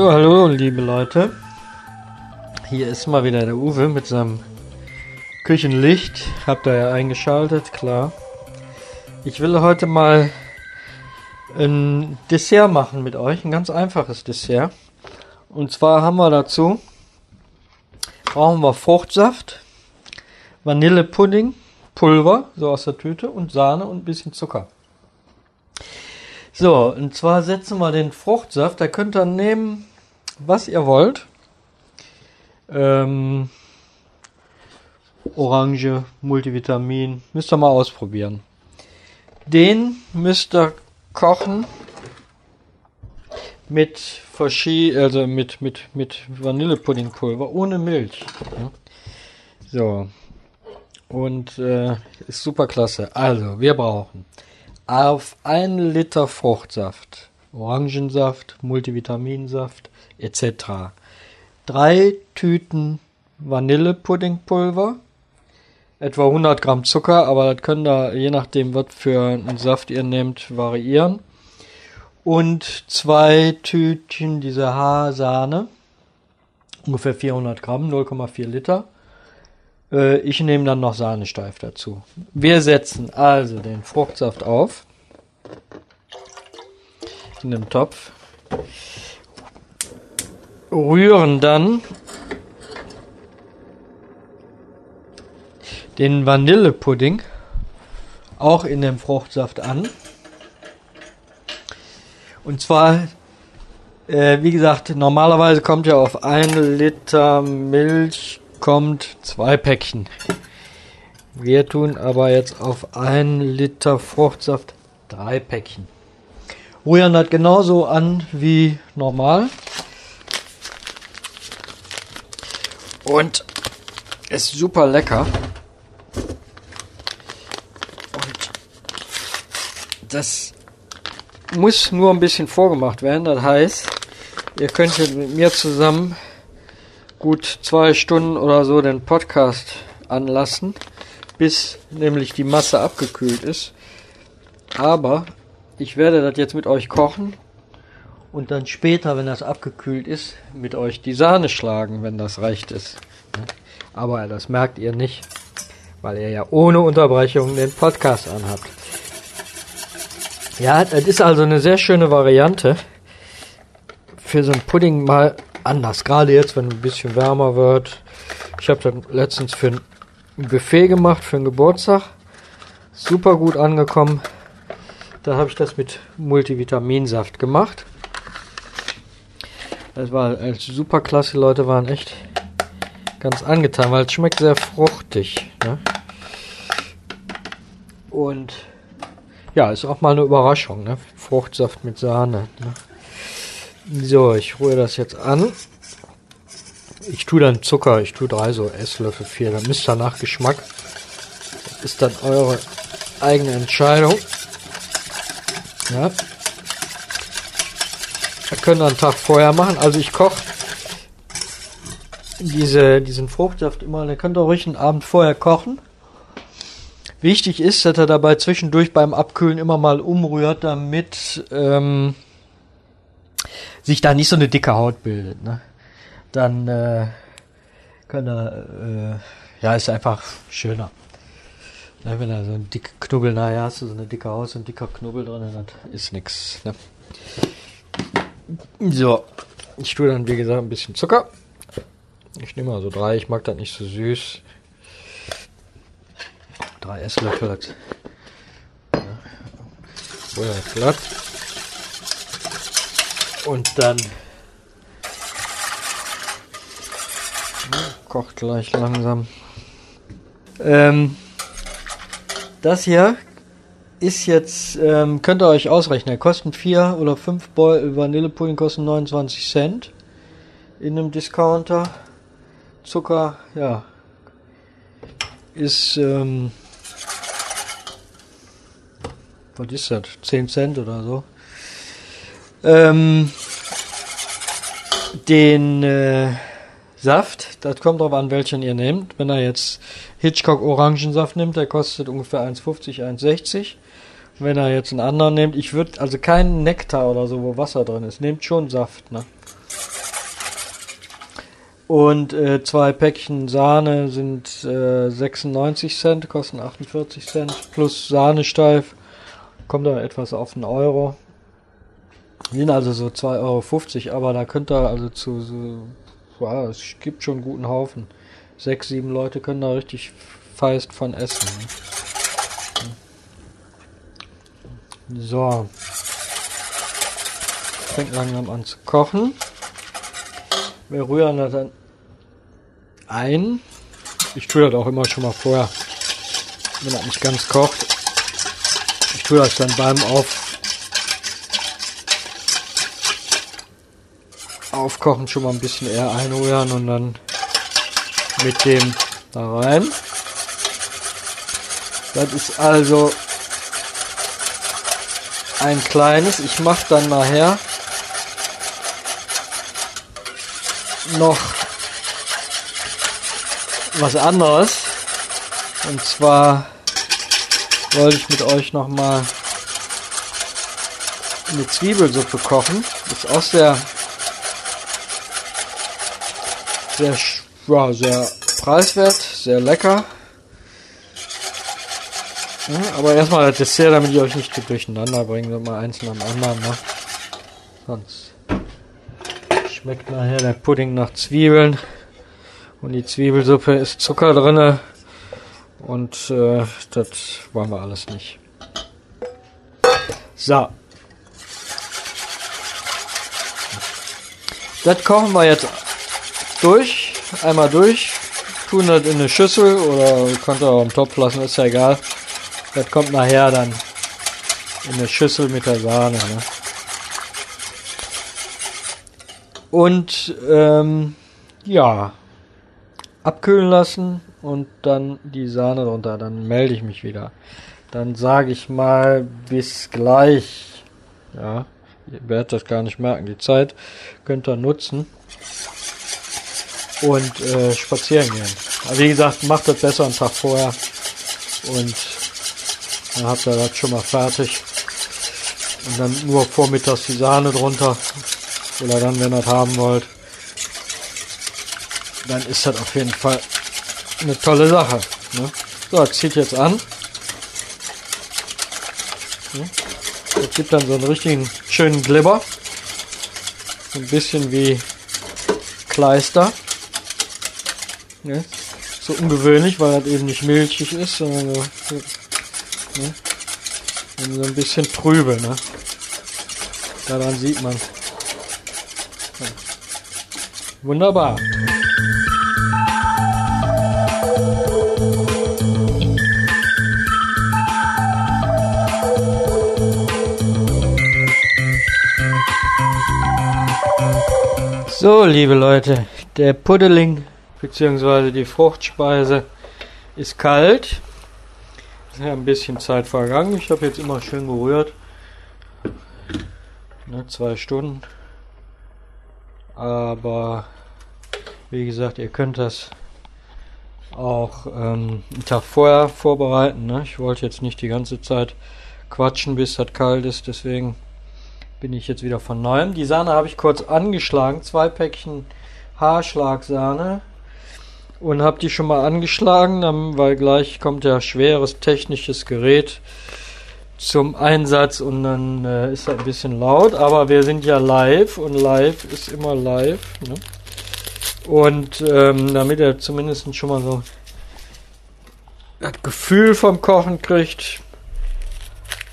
So, hallo liebe Leute. Hier ist mal wieder der Uwe mit seinem Küchenlicht. Habt ihr ja eingeschaltet, klar. Ich will heute mal ein Dessert machen mit euch, ein ganz einfaches Dessert. Und zwar haben wir dazu brauchen wir Fruchtsaft, Vanillepudding, Pulver, so aus der Tüte und Sahne und ein bisschen Zucker. So, und zwar setzen wir den Fruchtsaft, da könnt ihr nehmen, was ihr wollt. Ähm, Orange, Multivitamin, müsst ihr mal ausprobieren. Den müsst ihr kochen mit verschied also mit mit mit Vanillepuddingpulver ohne Milch. So und äh, ist super klasse. Also wir brauchen auf ein Liter Fruchtsaft, Orangensaft, Multivitaminsaft etc. Drei Tüten Vanillepuddingpulver, etwa 100 Gramm Zucker, aber das könnt ihr je nachdem, was für einen Saft ihr nehmt, variieren. Und zwei Tütchen dieser Haarsahne, ungefähr 400 Gramm, 0,4 Liter. Äh, ich nehme dann noch Sahnesteif dazu. Wir setzen also den Fruchtsaft auf in den Topf, rühren dann den Vanillepudding auch in dem Fruchtsaft an. Und zwar, äh, wie gesagt, normalerweise kommt ja auf ein Liter Milch kommt zwei Päckchen. Wir tun aber jetzt auf ein Liter Fruchtsaft drei Päckchen. Rühren das genauso an wie normal. Und ist super lecker. Und das muss nur ein bisschen vorgemacht werden. Das heißt, ihr könnt mit mir zusammen gut zwei Stunden oder so den Podcast anlassen, bis nämlich die Masse abgekühlt ist. Aber ich werde das jetzt mit euch kochen und dann später, wenn das abgekühlt ist, mit euch die Sahne schlagen, wenn das recht ist. Aber das merkt ihr nicht, weil ihr ja ohne Unterbrechung den Podcast anhabt. Ja, das ist also eine sehr schöne Variante für so ein Pudding mal anders. Gerade jetzt, wenn es ein bisschen wärmer wird. Ich habe das letztens für ein Buffet gemacht, für einen Geburtstag. Super gut angekommen. Da habe ich das mit Multivitaminsaft gemacht. Das war super klasse. Leute waren echt ganz angetan, weil es schmeckt sehr fruchtig. Ne? Und ja, ist auch mal eine Überraschung. Ne? Fruchtsaft mit Sahne. Ne? So, ich rühre das jetzt an. Ich tue dann Zucker. Ich tue drei so Esslöffel, vier. Dann müsst ihr nach Geschmack. Das ist dann eure eigene Entscheidung. Ja. Wir können einen Tag vorher machen. Also ich koche diese, diesen Fruchtsaft immer, der könnt ihr ruhig einen Abend vorher kochen. Wichtig ist, dass er dabei zwischendurch beim Abkühlen immer mal umrührt, damit ähm, sich da nicht so eine dicke Haut bildet. Ne? Dann äh, kann er, äh, ja, ist einfach schöner. Ja, wenn da so ein dicker Knubbel, naja, hast du so eine dicke so ein dicker Knubbel drin, das ist nix. Ne? So, ich tue dann wie gesagt ein bisschen Zucker. Ich nehme mal so drei, ich mag das nicht so süß. Drei Esslöffel. Ja, Feuer glatt. Und dann kocht gleich langsam. Ähm, das hier ist jetzt, ähm, könnt ihr euch ausrechnen, kosten 4 oder 5 Vanillepudding kosten 29 Cent in einem Discounter. Zucker, ja, ist, ähm, was ist das? 10 Cent oder so. Ähm, den äh, Saft, das kommt drauf an, welchen ihr nehmt. Wenn ihr jetzt Hitchcock Orangensaft nimmt, der kostet ungefähr 1,50, 1,60. Wenn ihr jetzt einen anderen nehmt, ich würde also keinen Nektar oder so, wo Wasser drin ist, nehmt schon Saft, ne? Und äh, zwei Päckchen Sahne sind äh, 96 Cent, kosten 48 Cent. Plus Sahnesteif kommt da etwas auf einen Euro. Sind also so 2,50 Euro, aber da könnt ihr also zu so, wow, es gibt schon einen guten Haufen. Sechs, sieben Leute können da richtig feist von essen. Ne? So. Fängt langsam an zu kochen. Wir rühren das dann ein. Ich tue das auch immer schon mal vorher, wenn das nicht ganz kocht. Ich tue das dann beim Auf Aufkochen schon mal ein bisschen eher einrühren und dann mit dem da rein. Das ist also ein kleines. Ich mache dann nachher noch was anderes. Und zwar wollte ich mit euch noch mal eine Zwiebelsuppe kochen. Ist auch sehr sehr, ja, sehr preiswert, sehr lecker. Ja, aber erstmal das Dessert, damit ich euch nicht durcheinander bringe, mal eins nach dem anderen. Ne? Sonst schmeckt nachher der Pudding nach Zwiebeln. Und die Zwiebelsuppe ist Zucker drinne. Und äh, das wollen wir alles nicht. So. Das kochen wir jetzt durch, einmal durch, tun das in eine Schüssel oder könnt ihr auch im Topf lassen, ist ja egal. Das kommt nachher dann in eine Schüssel mit der Sahne. Ne? Und ähm, ja, abkühlen lassen und dann die Sahne drunter. Dann melde ich mich wieder. Dann sage ich mal bis gleich. Ja, ihr werdet das gar nicht merken. Die Zeit könnt ihr nutzen und äh, spazieren gehen. Aber wie gesagt, macht das besser einen Tag vorher und dann habt ihr das schon mal fertig. Und dann nur vormittags die Sahne drunter. Oder dann, wenn ihr das haben wollt. Dann ist das auf jeden Fall eine tolle Sache. Ne? So, zieht jetzt an. Das gibt dann so einen richtigen schönen Glibber. Ein bisschen wie Kleister. Ne? So ungewöhnlich, weil das eben nicht milchig ist, sondern so, ne? so ein bisschen trübe. Ne? Daran sieht man. Ja. Wunderbar. So, liebe Leute, der Puddeling beziehungsweise die Fruchtspeise ist kalt. Ist ja ein bisschen Zeit vergangen. Ich habe jetzt immer schön gerührt. Ne, zwei Stunden. Aber wie gesagt, ihr könnt das auch ähm, einen Tag vorher vorbereiten. Ne? Ich wollte jetzt nicht die ganze Zeit quatschen, bis das kalt ist. Deswegen bin ich jetzt wieder von neuem. Die Sahne habe ich kurz angeschlagen. Zwei Päckchen Haarschlagsahne und habe die schon mal angeschlagen, weil gleich kommt ja schweres technisches Gerät zum Einsatz und dann äh, ist das ein bisschen laut, aber wir sind ja live und live ist immer live. Ne? Und ähm, damit er zumindest schon mal so das Gefühl vom Kochen kriegt,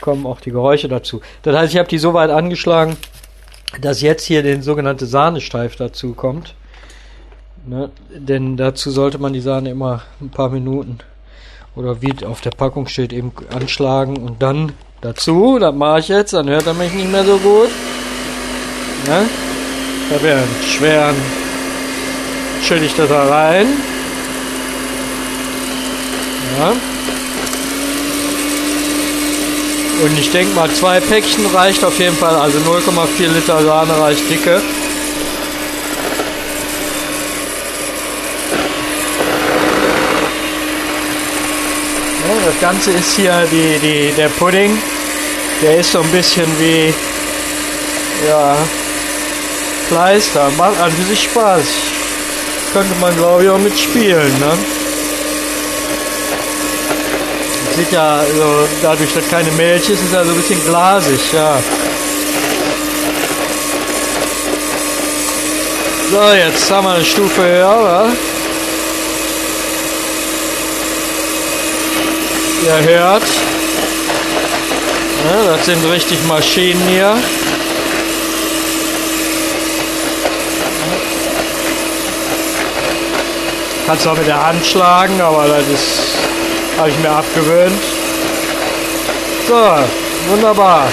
kommen auch die Geräusche dazu. Das heißt, ich habe die so weit angeschlagen, dass jetzt hier den sogenannte Sahnesteif dazu kommt. Ne? Denn dazu sollte man die Sahne immer ein paar Minuten oder wie auf der Packung steht, eben anschlagen und dann dazu, das mache ich jetzt, dann hört er mich nicht mehr so gut. Ne? Habe ja einen schweren, schütte ich das da rein. Ja. Und ich denke mal, zwei Päckchen reicht auf jeden Fall, also 0,4 Liter Sahne reicht dicke. Das Ganze ist hier die, die, der Pudding. Der ist so ein bisschen wie ja, Kleister. Macht an sich Spaß. könnte man glaube ich auch mitspielen, ne? Sieht ja, so, dadurch, dass keine Milch ist, ist er so ein bisschen glasig, ja. So, jetzt haben wir eine Stufe höher, wa? Ihr hört, ja, das sind richtig Maschinen hier. Kannst auch mit der Hand schlagen, aber das habe ich mir abgewöhnt. So, wunderbar.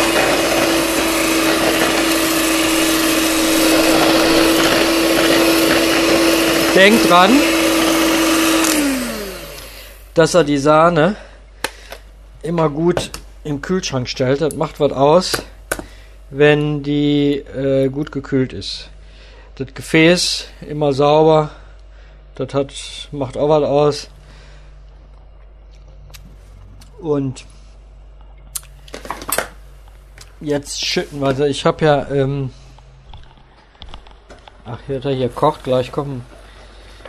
Denkt dran, dass er die Sahne immer gut im Kühlschrank stellt. Das macht was aus, wenn die äh, gut gekühlt ist. Das Gefäß immer sauber. Das hat, macht auch was aus. Und jetzt schütten wir. Also ich habe ja, ähm, ach, hier, hier kocht, gleich kommen,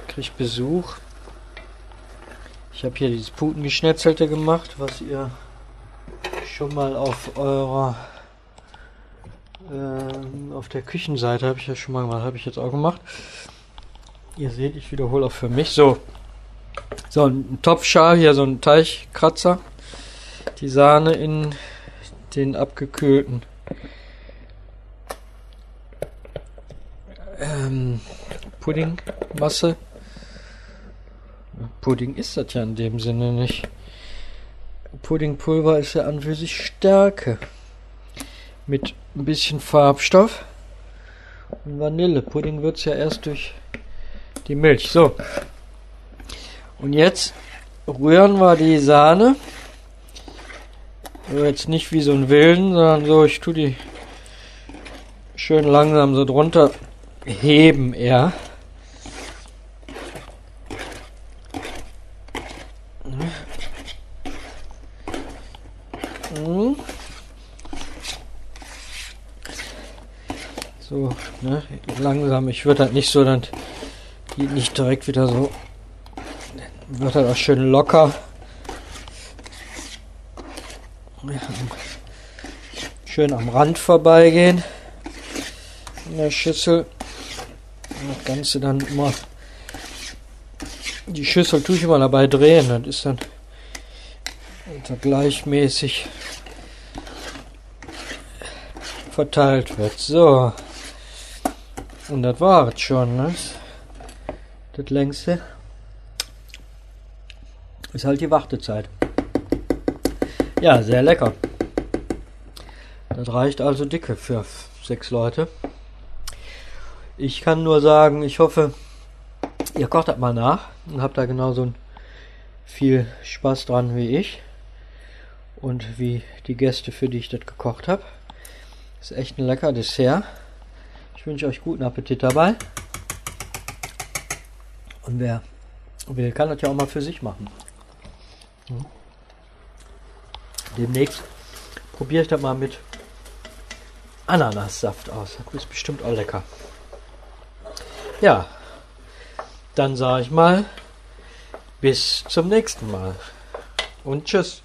krieg Besuch. Ich habe hier dieses Putengeschnetzelte gemacht, was ihr schon mal auf eurer ähm, auf der Küchenseite habe ich ja schon mal gemacht, habe ich jetzt auch gemacht. Ihr seht, ich wiederhole auch für mich. So, so ein Topfschal hier, so ein Teichkratzer die Sahne in den abgekühlten ähm, Puddingmasse. Pudding ist das ja in dem Sinne nicht. Puddingpulver ist ja an für sich Stärke. Mit ein bisschen Farbstoff und Vanille. Pudding wird es ja erst durch die Milch. So. Und jetzt rühren wir die Sahne also jetzt nicht wie so ein Willen, sondern so, ich tue die schön langsam so drunter heben eher. So, ne, langsam. Ich würde halt nicht so dann nicht direkt wieder so. Wird halt auch schön locker. schön am Rand vorbeigehen in der Schüssel. Das Ganze dann immer die Schüssel tue ich immer dabei drehen, das ist dann gleichmäßig verteilt wird. So. Und das war es schon, ne? Das längste ist halt die Wartezeit. Ja, sehr lecker. Das reicht also dicke für sechs Leute. Ich kann nur sagen, ich hoffe, ihr kocht das mal nach und habt da genauso viel Spaß dran wie ich und wie die Gäste, für die ich das gekocht habe. Ist echt ein lecker Dessert. Ich wünsche euch guten Appetit dabei. Und wer will, kann das ja auch mal für sich machen. Hm demnächst probiere ich das mal mit Ananassaft aus. Das ist bestimmt auch lecker. Ja, dann sage ich mal bis zum nächsten Mal und tschüss.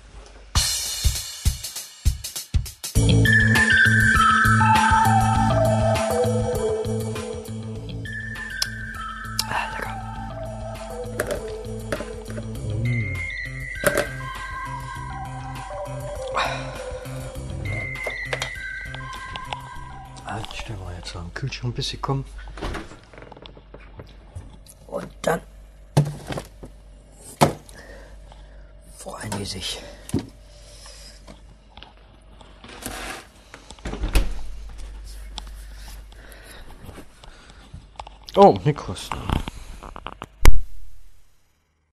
Kühlschrank, bis sie kommen. Und dann freuen die sich. Oh, Nikos.